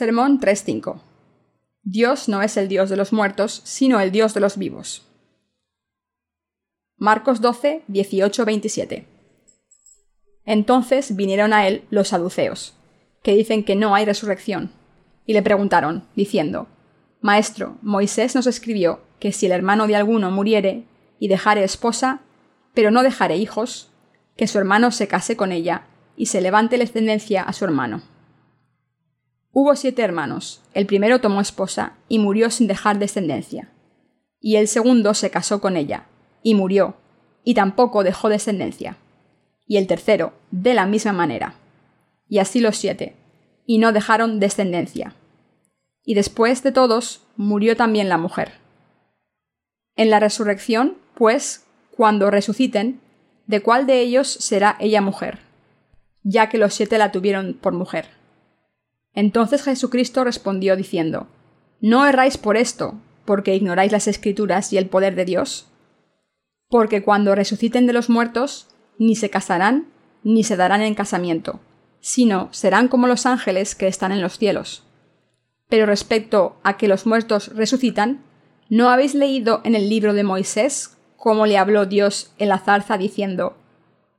Sermón 3.5. Dios no es el Dios de los muertos, sino el Dios de los vivos. Marcos 12, 18, 27. Entonces vinieron a él los saduceos, que dicen que no hay resurrección, y le preguntaron, diciendo, Maestro, Moisés nos escribió que si el hermano de alguno muriere y dejare esposa, pero no dejare hijos, que su hermano se case con ella y se levante la descendencia a su hermano. Hubo siete hermanos. El primero tomó esposa y murió sin dejar descendencia. Y el segundo se casó con ella y murió, y tampoco dejó descendencia. Y el tercero, de la misma manera. Y así los siete, y no dejaron descendencia. Y después de todos murió también la mujer. En la resurrección, pues, cuando resuciten, ¿de cuál de ellos será ella mujer? Ya que los siete la tuvieron por mujer. Entonces Jesucristo respondió diciendo, No erráis por esto, porque ignoráis las escrituras y el poder de Dios. Porque cuando resuciten de los muertos, ni se casarán, ni se darán en casamiento, sino serán como los ángeles que están en los cielos. Pero respecto a que los muertos resucitan, ¿no habéis leído en el libro de Moisés cómo le habló Dios en la zarza diciendo,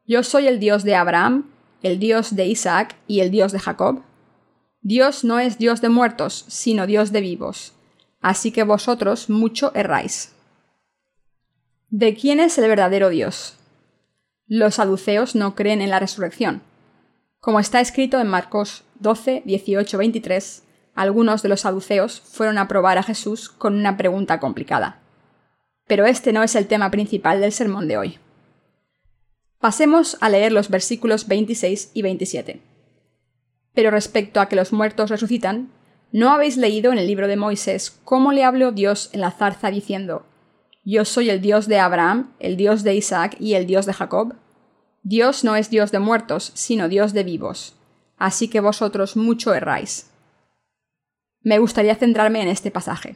Yo soy el Dios de Abraham, el Dios de Isaac y el Dios de Jacob? Dios no es Dios de muertos, sino Dios de vivos. Así que vosotros mucho erráis. ¿De quién es el verdadero Dios? Los saduceos no creen en la resurrección. Como está escrito en Marcos 12, 18, 23, algunos de los saduceos fueron a probar a Jesús con una pregunta complicada. Pero este no es el tema principal del sermón de hoy. Pasemos a leer los versículos 26 y 27. Pero respecto a que los muertos resucitan, ¿no habéis leído en el libro de Moisés cómo le habló Dios en la zarza diciendo, Yo soy el Dios de Abraham, el Dios de Isaac y el Dios de Jacob? Dios no es Dios de muertos, sino Dios de vivos. Así que vosotros mucho erráis. Me gustaría centrarme en este pasaje.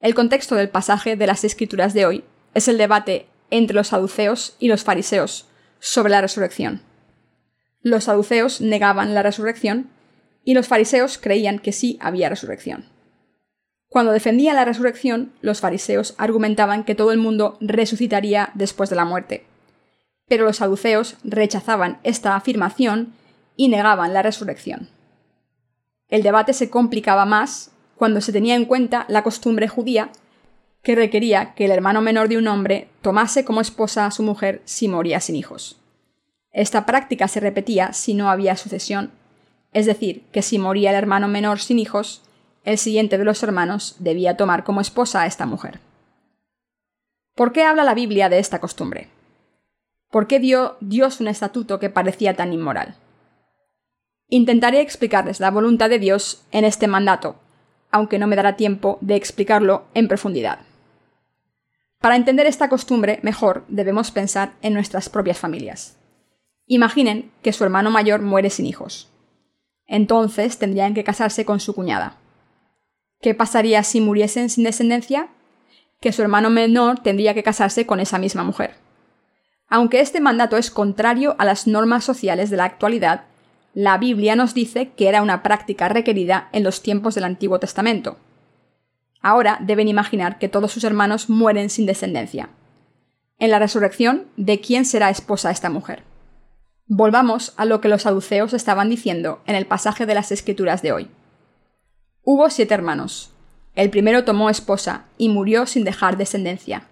El contexto del pasaje de las Escrituras de hoy es el debate entre los saduceos y los fariseos sobre la resurrección. Los saduceos negaban la resurrección y los fariseos creían que sí había resurrección. Cuando defendían la resurrección, los fariseos argumentaban que todo el mundo resucitaría después de la muerte. Pero los saduceos rechazaban esta afirmación y negaban la resurrección. El debate se complicaba más cuando se tenía en cuenta la costumbre judía que requería que el hermano menor de un hombre tomase como esposa a su mujer si moría sin hijos. Esta práctica se repetía si no había sucesión, es decir, que si moría el hermano menor sin hijos, el siguiente de los hermanos debía tomar como esposa a esta mujer. ¿Por qué habla la Biblia de esta costumbre? ¿Por qué dio Dios un estatuto que parecía tan inmoral? Intentaré explicarles la voluntad de Dios en este mandato, aunque no me dará tiempo de explicarlo en profundidad. Para entender esta costumbre mejor debemos pensar en nuestras propias familias. Imaginen que su hermano mayor muere sin hijos. Entonces tendrían que casarse con su cuñada. ¿Qué pasaría si muriesen sin descendencia? Que su hermano menor tendría que casarse con esa misma mujer. Aunque este mandato es contrario a las normas sociales de la actualidad, la Biblia nos dice que era una práctica requerida en los tiempos del Antiguo Testamento. Ahora deben imaginar que todos sus hermanos mueren sin descendencia. En la resurrección, ¿de quién será esposa esta mujer? Volvamos a lo que los saduceos estaban diciendo en el pasaje de las Escrituras de hoy. Hubo siete hermanos. El primero tomó esposa y murió sin dejar descendencia.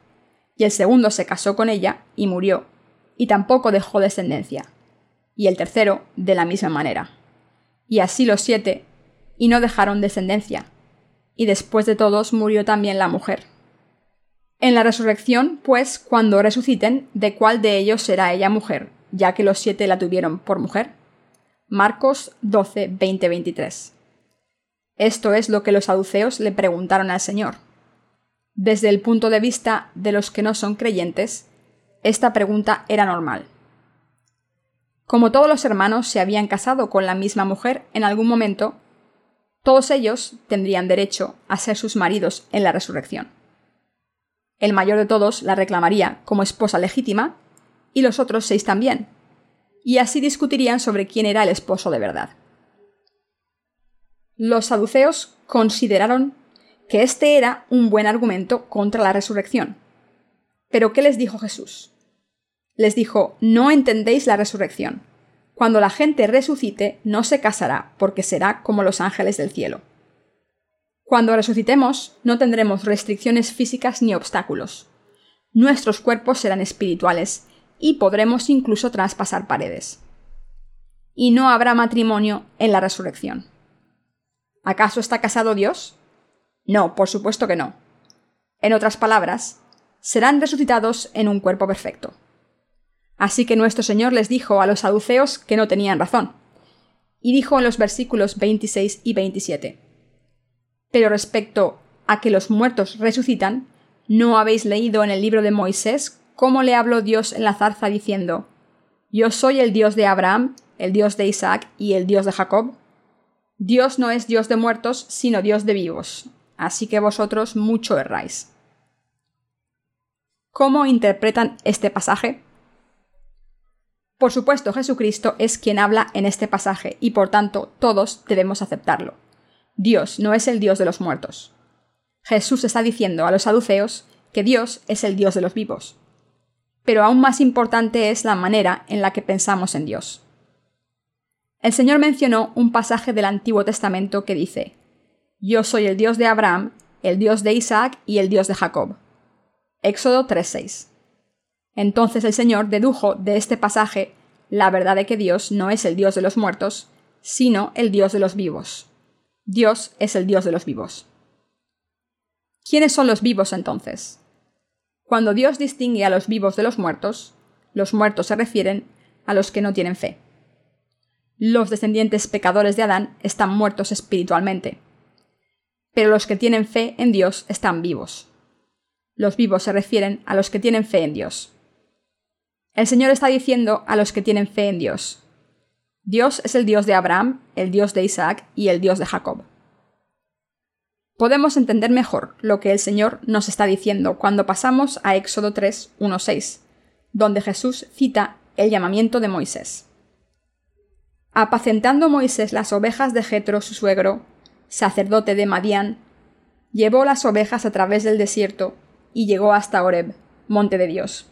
Y el segundo se casó con ella y murió, y tampoco dejó descendencia. Y el tercero de la misma manera. Y así los siete, y no dejaron descendencia. Y después de todos murió también la mujer. En la resurrección, pues, cuando resuciten, ¿de cuál de ellos será ella mujer? Ya que los siete la tuvieron por mujer. Marcos 12, 20, 23. Esto es lo que los saduceos le preguntaron al Señor. Desde el punto de vista de los que no son creyentes, esta pregunta era normal. Como todos los hermanos se habían casado con la misma mujer en algún momento, todos ellos tendrían derecho a ser sus maridos en la resurrección. El mayor de todos la reclamaría como esposa legítima y los otros seis también, y así discutirían sobre quién era el esposo de verdad. Los saduceos consideraron que este era un buen argumento contra la resurrección. Pero ¿qué les dijo Jesús? Les dijo, no entendéis la resurrección. Cuando la gente resucite, no se casará, porque será como los ángeles del cielo. Cuando resucitemos, no tendremos restricciones físicas ni obstáculos. Nuestros cuerpos serán espirituales y podremos incluso traspasar paredes. Y no habrá matrimonio en la resurrección. ¿Acaso está casado Dios? No, por supuesto que no. En otras palabras, serán resucitados en un cuerpo perfecto. Así que nuestro Señor les dijo a los saduceos que no tenían razón. Y dijo en los versículos 26 y 27. Pero respecto a que los muertos resucitan, ¿no habéis leído en el libro de Moisés cómo le habló Dios en la zarza diciendo, Yo soy el Dios de Abraham, el Dios de Isaac y el Dios de Jacob? Dios no es Dios de muertos, sino Dios de vivos, así que vosotros mucho erráis. ¿Cómo interpretan este pasaje? Por supuesto, Jesucristo es quien habla en este pasaje y por tanto todos debemos aceptarlo. Dios no es el Dios de los muertos. Jesús está diciendo a los saduceos que Dios es el Dios de los vivos. Pero aún más importante es la manera en la que pensamos en Dios. El Señor mencionó un pasaje del Antiguo Testamento que dice, Yo soy el Dios de Abraham, el Dios de Isaac y el Dios de Jacob. Éxodo 3.6. Entonces el Señor dedujo de este pasaje la verdad de que Dios no es el Dios de los muertos, sino el Dios de los vivos. Dios es el Dios de los vivos. ¿Quiénes son los vivos entonces? Cuando Dios distingue a los vivos de los muertos, los muertos se refieren a los que no tienen fe. Los descendientes pecadores de Adán están muertos espiritualmente, pero los que tienen fe en Dios están vivos. Los vivos se refieren a los que tienen fe en Dios. El Señor está diciendo a los que tienen fe en Dios. Dios es el Dios de Abraham, el Dios de Isaac y el Dios de Jacob. Podemos entender mejor lo que el Señor nos está diciendo cuando pasamos a Éxodo 3, 1, 6, donde Jesús cita el llamamiento de Moisés. Apacentando Moisés las ovejas de Jetro, su suegro, sacerdote de Madián, llevó las ovejas a través del desierto y llegó hasta Horeb, monte de Dios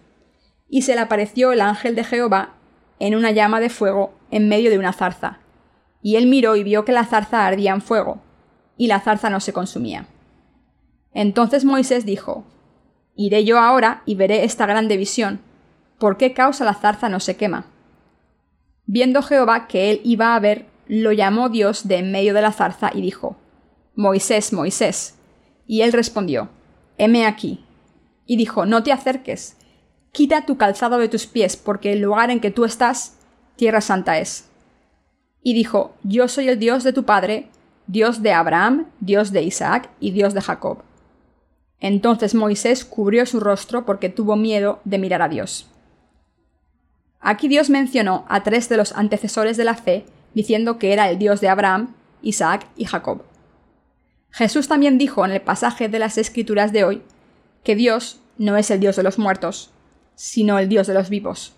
y se le apareció el ángel de Jehová en una llama de fuego en medio de una zarza. Y él miró y vio que la zarza ardía en fuego, y la zarza no se consumía. Entonces Moisés dijo, Iré yo ahora y veré esta grande visión. ¿Por qué causa la zarza no se quema? Viendo Jehová que él iba a ver, lo llamó Dios de en medio de la zarza y dijo, Moisés, Moisés. Y él respondió, Heme aquí. Y dijo, No te acerques, Quita tu calzado de tus pies, porque el lugar en que tú estás, tierra santa es. Y dijo, Yo soy el Dios de tu padre, Dios de Abraham, Dios de Isaac y Dios de Jacob. Entonces Moisés cubrió su rostro porque tuvo miedo de mirar a Dios. Aquí Dios mencionó a tres de los antecesores de la fe, diciendo que era el Dios de Abraham, Isaac y Jacob. Jesús también dijo en el pasaje de las Escrituras de hoy que Dios no es el Dios de los muertos, sino el Dios de los vivos.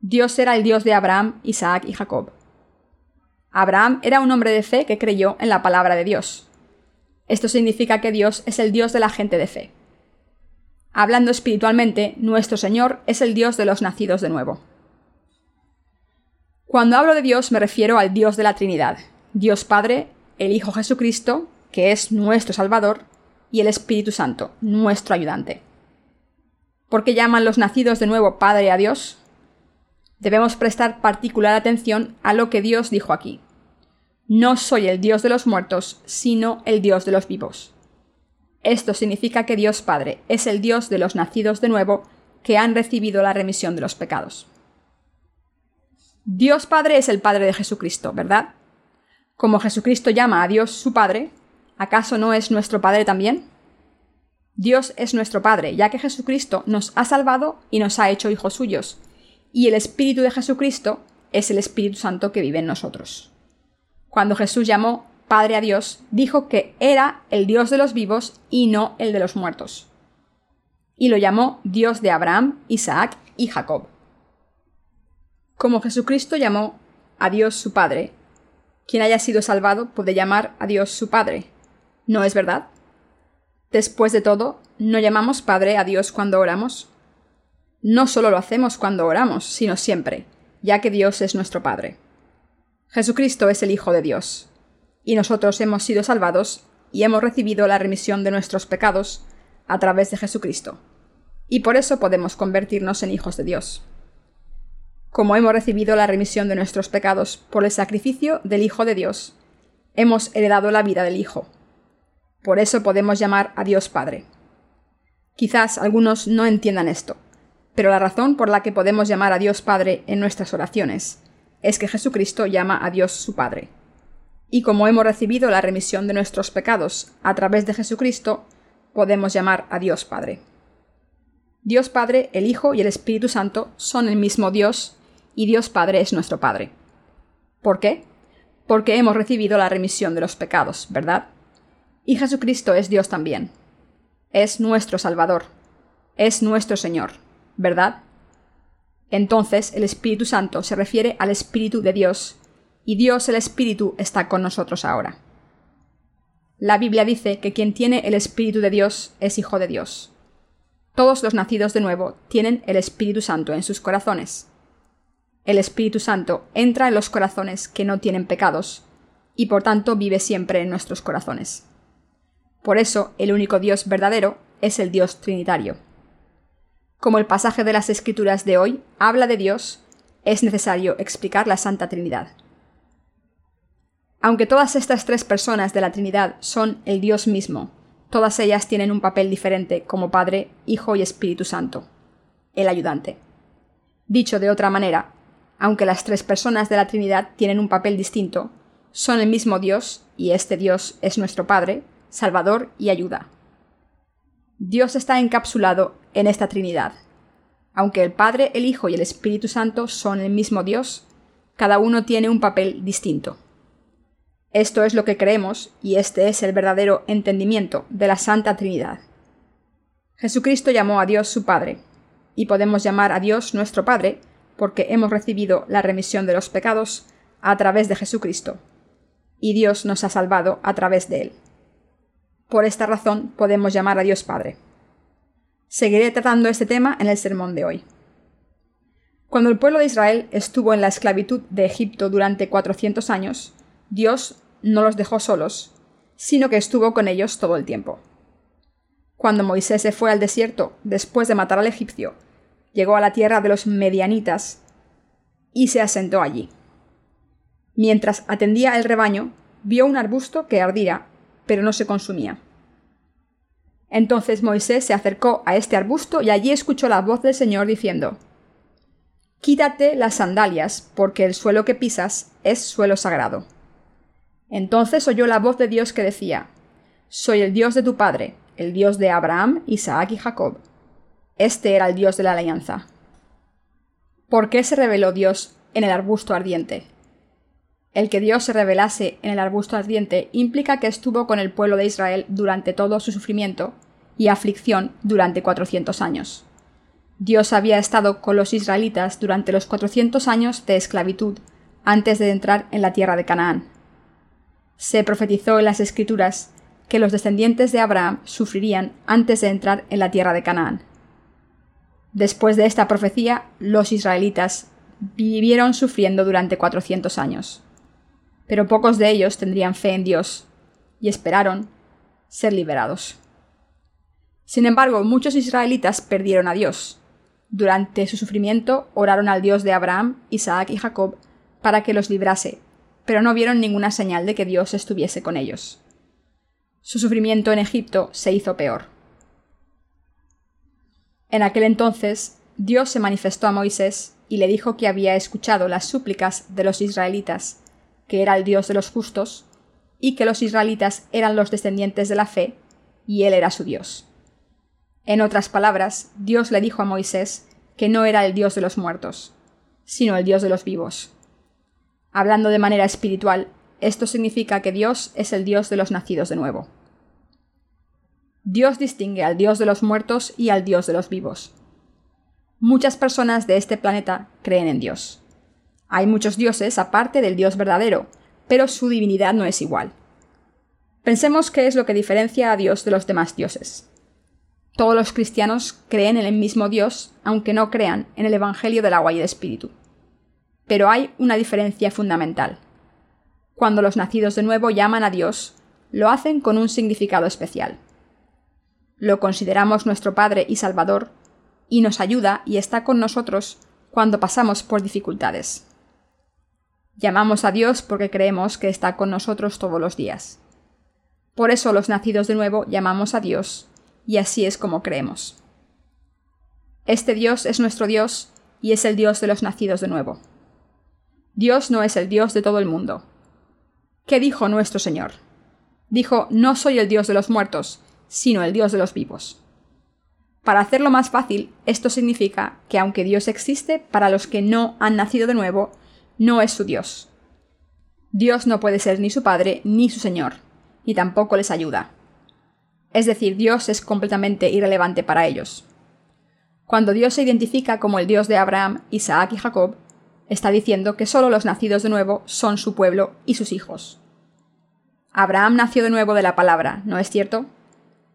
Dios era el Dios de Abraham, Isaac y Jacob. Abraham era un hombre de fe que creyó en la palabra de Dios. Esto significa que Dios es el Dios de la gente de fe. Hablando espiritualmente, nuestro Señor es el Dios de los nacidos de nuevo. Cuando hablo de Dios me refiero al Dios de la Trinidad, Dios Padre, el Hijo Jesucristo, que es nuestro Salvador, y el Espíritu Santo, nuestro ayudante. ¿Por qué llaman los nacidos de nuevo Padre a Dios? Debemos prestar particular atención a lo que Dios dijo aquí. No soy el Dios de los muertos, sino el Dios de los vivos. Esto significa que Dios Padre es el Dios de los nacidos de nuevo que han recibido la remisión de los pecados. Dios Padre es el Padre de Jesucristo, ¿verdad? Como Jesucristo llama a Dios su Padre, ¿acaso no es nuestro Padre también? Dios es nuestro Padre, ya que Jesucristo nos ha salvado y nos ha hecho hijos suyos, y el Espíritu de Jesucristo es el Espíritu Santo que vive en nosotros. Cuando Jesús llamó Padre a Dios, dijo que era el Dios de los vivos y no el de los muertos. Y lo llamó Dios de Abraham, Isaac y Jacob. Como Jesucristo llamó a Dios su Padre, quien haya sido salvado puede llamar a Dios su Padre. ¿No es verdad? Después de todo, ¿no llamamos Padre a Dios cuando oramos? No solo lo hacemos cuando oramos, sino siempre, ya que Dios es nuestro Padre. Jesucristo es el Hijo de Dios, y nosotros hemos sido salvados y hemos recibido la remisión de nuestros pecados a través de Jesucristo, y por eso podemos convertirnos en hijos de Dios. Como hemos recibido la remisión de nuestros pecados por el sacrificio del Hijo de Dios, hemos heredado la vida del Hijo. Por eso podemos llamar a Dios Padre. Quizás algunos no entiendan esto, pero la razón por la que podemos llamar a Dios Padre en nuestras oraciones es que Jesucristo llama a Dios su Padre. Y como hemos recibido la remisión de nuestros pecados a través de Jesucristo, podemos llamar a Dios Padre. Dios Padre, el Hijo y el Espíritu Santo son el mismo Dios y Dios Padre es nuestro Padre. ¿Por qué? Porque hemos recibido la remisión de los pecados, ¿verdad? Y Jesucristo es Dios también. Es nuestro Salvador. Es nuestro Señor, ¿verdad? Entonces el Espíritu Santo se refiere al Espíritu de Dios, y Dios el Espíritu está con nosotros ahora. La Biblia dice que quien tiene el Espíritu de Dios es hijo de Dios. Todos los nacidos de nuevo tienen el Espíritu Santo en sus corazones. El Espíritu Santo entra en los corazones que no tienen pecados, y por tanto vive siempre en nuestros corazones. Por eso el único Dios verdadero es el Dios Trinitario. Como el pasaje de las Escrituras de hoy habla de Dios, es necesario explicar la Santa Trinidad. Aunque todas estas tres personas de la Trinidad son el Dios mismo, todas ellas tienen un papel diferente como Padre, Hijo y Espíritu Santo, el ayudante. Dicho de otra manera, aunque las tres personas de la Trinidad tienen un papel distinto, son el mismo Dios, y este Dios es nuestro Padre, Salvador y ayuda. Dios está encapsulado en esta Trinidad. Aunque el Padre, el Hijo y el Espíritu Santo son el mismo Dios, cada uno tiene un papel distinto. Esto es lo que creemos y este es el verdadero entendimiento de la Santa Trinidad. Jesucristo llamó a Dios su Padre, y podemos llamar a Dios nuestro Padre porque hemos recibido la remisión de los pecados a través de Jesucristo, y Dios nos ha salvado a través de él. Por esta razón podemos llamar a Dios Padre. Seguiré tratando este tema en el sermón de hoy. Cuando el pueblo de Israel estuvo en la esclavitud de Egipto durante 400 años, Dios no los dejó solos, sino que estuvo con ellos todo el tiempo. Cuando Moisés se fue al desierto después de matar al egipcio, llegó a la tierra de los medianitas y se asentó allí. Mientras atendía el rebaño, vio un arbusto que ardía pero no se consumía. Entonces Moisés se acercó a este arbusto y allí escuchó la voz del Señor diciendo Quítate las sandalias, porque el suelo que pisas es suelo sagrado. Entonces oyó la voz de Dios que decía Soy el Dios de tu padre, el Dios de Abraham, Isaac y Jacob. Este era el Dios de la alianza. ¿Por qué se reveló Dios en el arbusto ardiente? El que Dios se revelase en el arbusto ardiente implica que estuvo con el pueblo de Israel durante todo su sufrimiento y aflicción durante 400 años. Dios había estado con los israelitas durante los 400 años de esclavitud antes de entrar en la tierra de Canaán. Se profetizó en las Escrituras que los descendientes de Abraham sufrirían antes de entrar en la tierra de Canaán. Después de esta profecía, los israelitas vivieron sufriendo durante 400 años pero pocos de ellos tendrían fe en Dios y esperaron ser liberados. Sin embargo, muchos israelitas perdieron a Dios. Durante su sufrimiento oraron al Dios de Abraham, Isaac y Jacob para que los librase, pero no vieron ninguna señal de que Dios estuviese con ellos. Su sufrimiento en Egipto se hizo peor. En aquel entonces, Dios se manifestó a Moisés y le dijo que había escuchado las súplicas de los israelitas que era el Dios de los justos, y que los israelitas eran los descendientes de la fe, y él era su Dios. En otras palabras, Dios le dijo a Moisés que no era el Dios de los muertos, sino el Dios de los vivos. Hablando de manera espiritual, esto significa que Dios es el Dios de los nacidos de nuevo. Dios distingue al Dios de los muertos y al Dios de los vivos. Muchas personas de este planeta creen en Dios. Hay muchos dioses aparte del Dios verdadero, pero su divinidad no es igual. Pensemos qué es lo que diferencia a Dios de los demás dioses. Todos los cristianos creen en el mismo Dios, aunque no crean en el Evangelio del agua y del Espíritu. Pero hay una diferencia fundamental. Cuando los nacidos de nuevo llaman a Dios, lo hacen con un significado especial. Lo consideramos nuestro Padre y Salvador, y nos ayuda y está con nosotros cuando pasamos por dificultades. Llamamos a Dios porque creemos que está con nosotros todos los días. Por eso los nacidos de nuevo llamamos a Dios, y así es como creemos. Este Dios es nuestro Dios y es el Dios de los nacidos de nuevo. Dios no es el Dios de todo el mundo. ¿Qué dijo nuestro Señor? Dijo, no soy el Dios de los muertos, sino el Dios de los vivos. Para hacerlo más fácil, esto significa que aunque Dios existe para los que no han nacido de nuevo, no es su Dios. Dios no puede ser ni su Padre ni su Señor, y tampoco les ayuda. Es decir, Dios es completamente irrelevante para ellos. Cuando Dios se identifica como el Dios de Abraham, Isaac y Jacob, está diciendo que solo los nacidos de nuevo son su pueblo y sus hijos. Abraham nació de nuevo de la palabra, ¿no es cierto?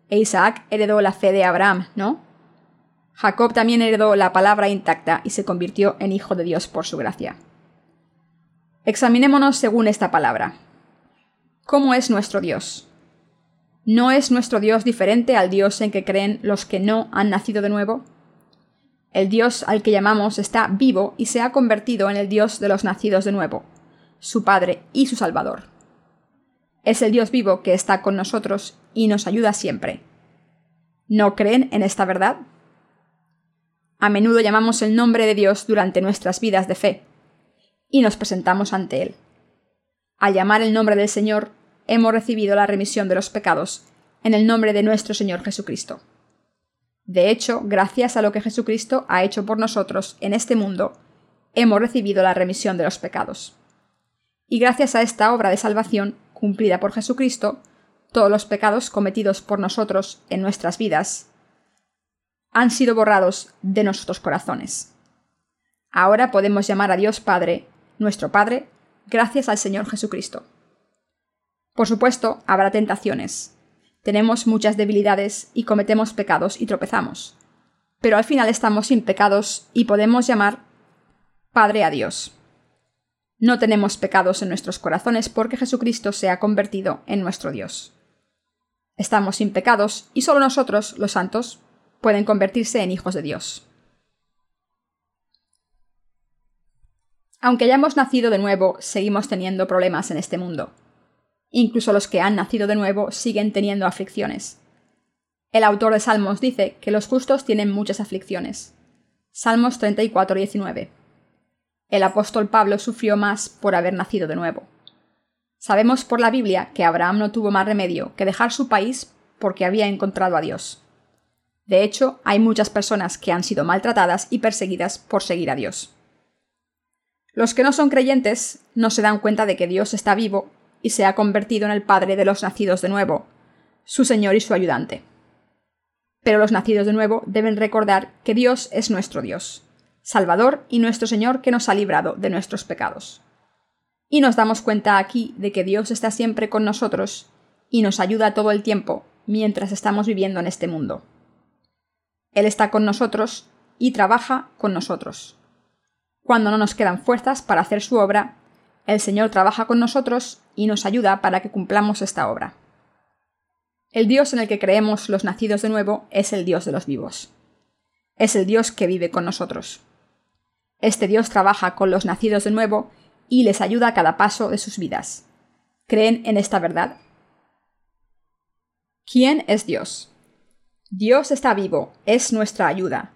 E Isaac heredó la fe de Abraham, ¿no? Jacob también heredó la palabra intacta y se convirtió en hijo de Dios por su gracia. Examinémonos según esta palabra. ¿Cómo es nuestro Dios? ¿No es nuestro Dios diferente al Dios en que creen los que no han nacido de nuevo? El Dios al que llamamos está vivo y se ha convertido en el Dios de los nacidos de nuevo, su Padre y su Salvador. Es el Dios vivo que está con nosotros y nos ayuda siempre. ¿No creen en esta verdad? A menudo llamamos el nombre de Dios durante nuestras vidas de fe y nos presentamos ante Él. Al llamar el nombre del Señor, hemos recibido la remisión de los pecados en el nombre de nuestro Señor Jesucristo. De hecho, gracias a lo que Jesucristo ha hecho por nosotros en este mundo, hemos recibido la remisión de los pecados. Y gracias a esta obra de salvación cumplida por Jesucristo, todos los pecados cometidos por nosotros en nuestras vidas han sido borrados de nuestros corazones. Ahora podemos llamar a Dios Padre, nuestro Padre, gracias al Señor Jesucristo. Por supuesto, habrá tentaciones. Tenemos muchas debilidades y cometemos pecados y tropezamos. Pero al final estamos sin pecados y podemos llamar Padre a Dios. No tenemos pecados en nuestros corazones porque Jesucristo se ha convertido en nuestro Dios. Estamos sin pecados y solo nosotros, los santos, pueden convertirse en hijos de Dios. Aunque hayamos nacido de nuevo, seguimos teniendo problemas en este mundo. Incluso los que han nacido de nuevo siguen teniendo aflicciones. El autor de Salmos dice que los justos tienen muchas aflicciones. Salmos 34, 19. El apóstol Pablo sufrió más por haber nacido de nuevo. Sabemos por la Biblia que Abraham no tuvo más remedio que dejar su país porque había encontrado a Dios. De hecho, hay muchas personas que han sido maltratadas y perseguidas por seguir a Dios. Los que no son creyentes no se dan cuenta de que Dios está vivo y se ha convertido en el Padre de los nacidos de nuevo, su Señor y su ayudante. Pero los nacidos de nuevo deben recordar que Dios es nuestro Dios, Salvador y nuestro Señor que nos ha librado de nuestros pecados. Y nos damos cuenta aquí de que Dios está siempre con nosotros y nos ayuda todo el tiempo mientras estamos viviendo en este mundo. Él está con nosotros y trabaja con nosotros. Cuando no nos quedan fuerzas para hacer su obra, el Señor trabaja con nosotros y nos ayuda para que cumplamos esta obra. El Dios en el que creemos los nacidos de nuevo es el Dios de los vivos. Es el Dios que vive con nosotros. Este Dios trabaja con los nacidos de nuevo y les ayuda a cada paso de sus vidas. ¿Creen en esta verdad? ¿Quién es Dios? Dios está vivo, es nuestra ayuda.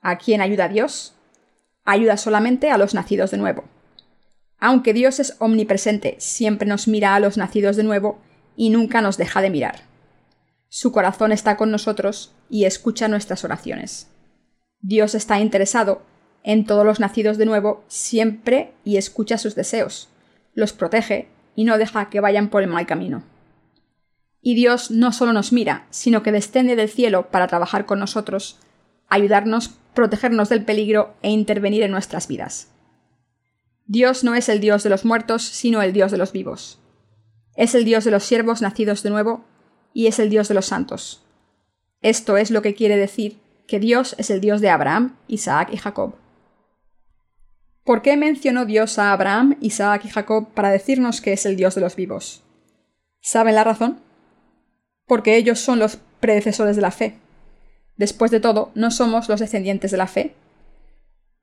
¿A quién ayuda Dios? Ayuda solamente a los nacidos de nuevo. Aunque Dios es omnipresente, siempre nos mira a los nacidos de nuevo y nunca nos deja de mirar. Su corazón está con nosotros y escucha nuestras oraciones. Dios está interesado en todos los nacidos de nuevo siempre y escucha sus deseos, los protege y no deja que vayan por el mal camino. Y Dios no solo nos mira, sino que desciende del cielo para trabajar con nosotros, ayudarnos, protegernos del peligro e intervenir en nuestras vidas. Dios no es el Dios de los muertos, sino el Dios de los vivos. Es el Dios de los siervos nacidos de nuevo, y es el Dios de los santos. Esto es lo que quiere decir que Dios es el Dios de Abraham, Isaac y Jacob. ¿Por qué mencionó Dios a Abraham, Isaac y Jacob para decirnos que es el Dios de los vivos? ¿Saben la razón? Porque ellos son los predecesores de la fe. Después de todo, ¿no somos los descendientes de la fe?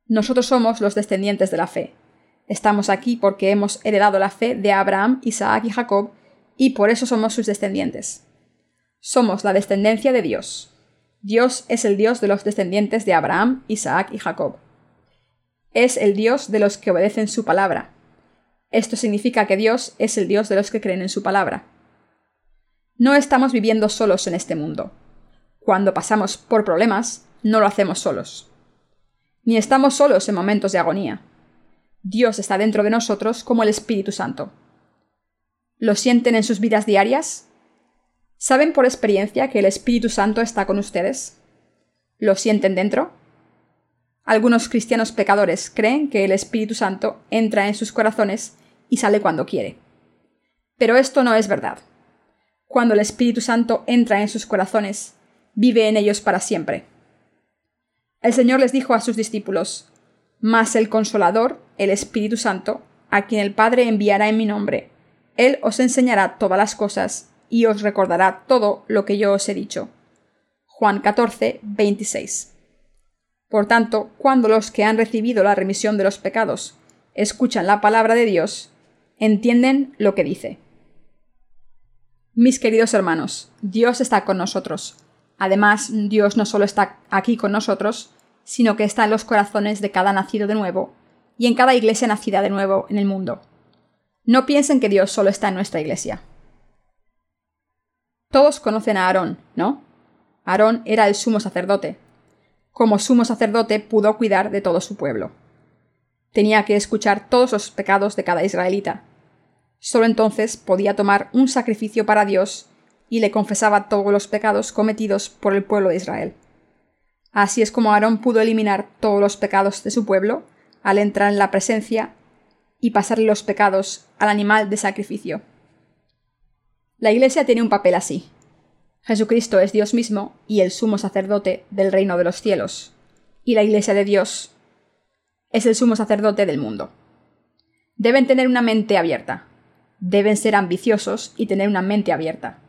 Nosotros somos los descendientes de la fe. Estamos aquí porque hemos heredado la fe de Abraham, Isaac y Jacob, y por eso somos sus descendientes. Somos la descendencia de Dios. Dios es el Dios de los descendientes de Abraham, Isaac y Jacob. Es el Dios de los que obedecen su palabra. Esto significa que Dios es el Dios de los que creen en su palabra. No estamos viviendo solos en este mundo. Cuando pasamos por problemas, no lo hacemos solos. Ni estamos solos en momentos de agonía. Dios está dentro de nosotros como el Espíritu Santo. ¿Lo sienten en sus vidas diarias? ¿Saben por experiencia que el Espíritu Santo está con ustedes? ¿Lo sienten dentro? Algunos cristianos pecadores creen que el Espíritu Santo entra en sus corazones y sale cuando quiere. Pero esto no es verdad. Cuando el Espíritu Santo entra en sus corazones, vive en ellos para siempre. El Señor les dijo a sus discípulos, Mas el Consolador, el Espíritu Santo, a quien el Padre enviará en mi nombre, Él os enseñará todas las cosas y os recordará todo lo que yo os he dicho. Juan 14, 26. Por tanto, cuando los que han recibido la remisión de los pecados escuchan la palabra de Dios, entienden lo que dice. Mis queridos hermanos, Dios está con nosotros. Además, Dios no solo está aquí con nosotros, sino que está en los corazones de cada nacido de nuevo y en cada iglesia nacida de nuevo en el mundo. No piensen que Dios solo está en nuestra iglesia. Todos conocen a Aarón, ¿no? Aarón era el sumo sacerdote. Como sumo sacerdote pudo cuidar de todo su pueblo. Tenía que escuchar todos los pecados de cada israelita. Solo entonces podía tomar un sacrificio para Dios y le confesaba todos los pecados cometidos por el pueblo de Israel. Así es como Aarón pudo eliminar todos los pecados de su pueblo al entrar en la presencia y pasarle los pecados al animal de sacrificio. La Iglesia tiene un papel así. Jesucristo es Dios mismo y el sumo sacerdote del reino de los cielos, y la Iglesia de Dios es el sumo sacerdote del mundo. Deben tener una mente abierta, deben ser ambiciosos y tener una mente abierta.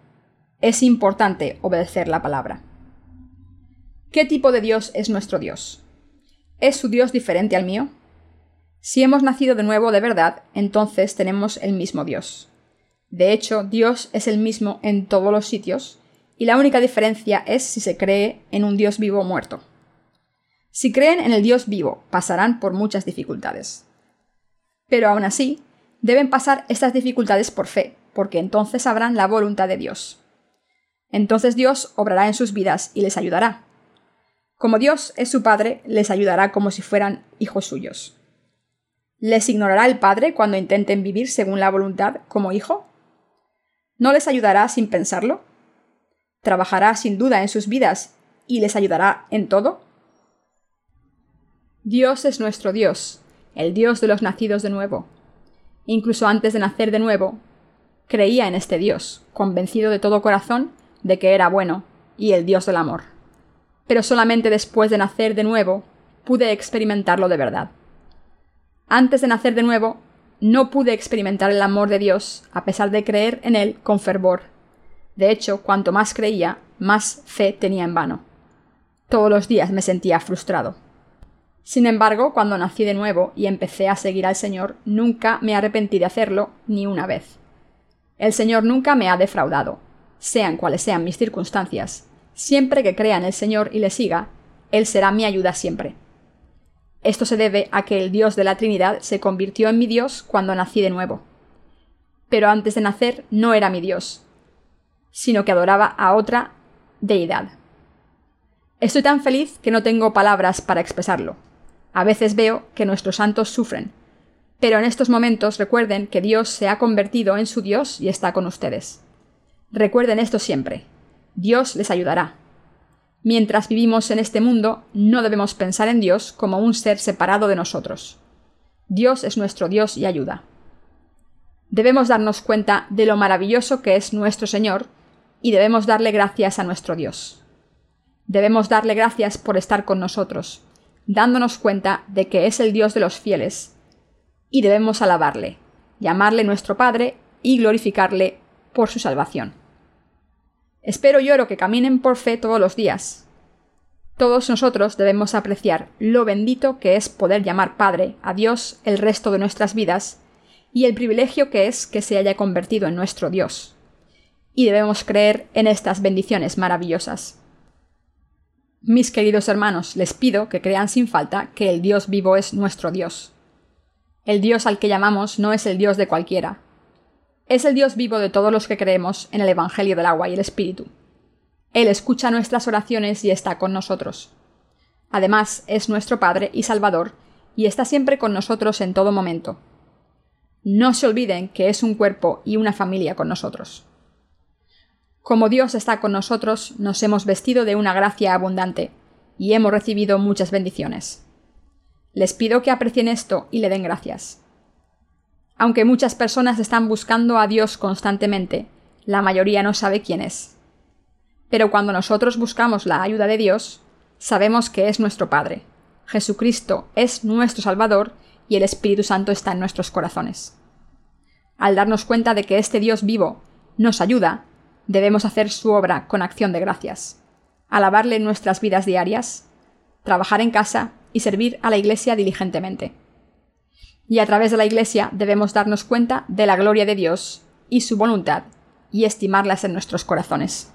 Es importante obedecer la palabra. ¿Qué tipo de Dios es nuestro Dios? ¿Es su Dios diferente al mío? Si hemos nacido de nuevo de verdad, entonces tenemos el mismo Dios. De hecho, Dios es el mismo en todos los sitios, y la única diferencia es si se cree en un Dios vivo o muerto. Si creen en el Dios vivo, pasarán por muchas dificultades. Pero aún así, deben pasar estas dificultades por fe, porque entonces sabrán la voluntad de Dios. Entonces Dios obrará en sus vidas y les ayudará. Como Dios es su Padre, les ayudará como si fueran hijos suyos. ¿Les ignorará el Padre cuando intenten vivir según la voluntad como hijo? ¿No les ayudará sin pensarlo? ¿Trabajará sin duda en sus vidas y les ayudará en todo? Dios es nuestro Dios, el Dios de los nacidos de nuevo. Incluso antes de nacer de nuevo, creía en este Dios, convencido de todo corazón de que era bueno y el Dios del amor. Pero solamente después de nacer de nuevo pude experimentarlo de verdad. Antes de nacer de nuevo no pude experimentar el amor de Dios a pesar de creer en Él con fervor. De hecho, cuanto más creía, más fe tenía en vano. Todos los días me sentía frustrado. Sin embargo, cuando nací de nuevo y empecé a seguir al Señor, nunca me arrepentí de hacerlo ni una vez. El Señor nunca me ha defraudado, sean cuales sean mis circunstancias. Siempre que crea en el Señor y le siga, Él será mi ayuda siempre. Esto se debe a que el Dios de la Trinidad se convirtió en mi Dios cuando nací de nuevo. Pero antes de nacer no era mi Dios, sino que adoraba a otra deidad. Estoy tan feliz que no tengo palabras para expresarlo. A veces veo que nuestros santos sufren, pero en estos momentos recuerden que Dios se ha convertido en su Dios y está con ustedes. Recuerden esto siempre. Dios les ayudará. Mientras vivimos en este mundo, no debemos pensar en Dios como un ser separado de nosotros. Dios es nuestro Dios y ayuda. Debemos darnos cuenta de lo maravilloso que es nuestro Señor y debemos darle gracias a nuestro Dios. Debemos darle gracias por estar con nosotros, dándonos cuenta de que es el Dios de los fieles, y debemos alabarle, llamarle nuestro Padre y glorificarle por su salvación. Espero y oro que caminen por fe todos los días. Todos nosotros debemos apreciar lo bendito que es poder llamar Padre a Dios el resto de nuestras vidas y el privilegio que es que se haya convertido en nuestro Dios. Y debemos creer en estas bendiciones maravillosas. Mis queridos hermanos, les pido que crean sin falta que el Dios vivo es nuestro Dios. El Dios al que llamamos no es el Dios de cualquiera. Es el Dios vivo de todos los que creemos en el Evangelio del agua y el Espíritu. Él escucha nuestras oraciones y está con nosotros. Además, es nuestro Padre y Salvador, y está siempre con nosotros en todo momento. No se olviden que es un cuerpo y una familia con nosotros. Como Dios está con nosotros, nos hemos vestido de una gracia abundante, y hemos recibido muchas bendiciones. Les pido que aprecien esto y le den gracias. Aunque muchas personas están buscando a Dios constantemente, la mayoría no sabe quién es. Pero cuando nosotros buscamos la ayuda de Dios, sabemos que es nuestro Padre. Jesucristo es nuestro Salvador y el Espíritu Santo está en nuestros corazones. Al darnos cuenta de que este Dios vivo nos ayuda, debemos hacer su obra con acción de gracias, alabarle en nuestras vidas diarias, trabajar en casa y servir a la Iglesia diligentemente. Y a través de la Iglesia debemos darnos cuenta de la gloria de Dios y su voluntad y estimarlas en nuestros corazones.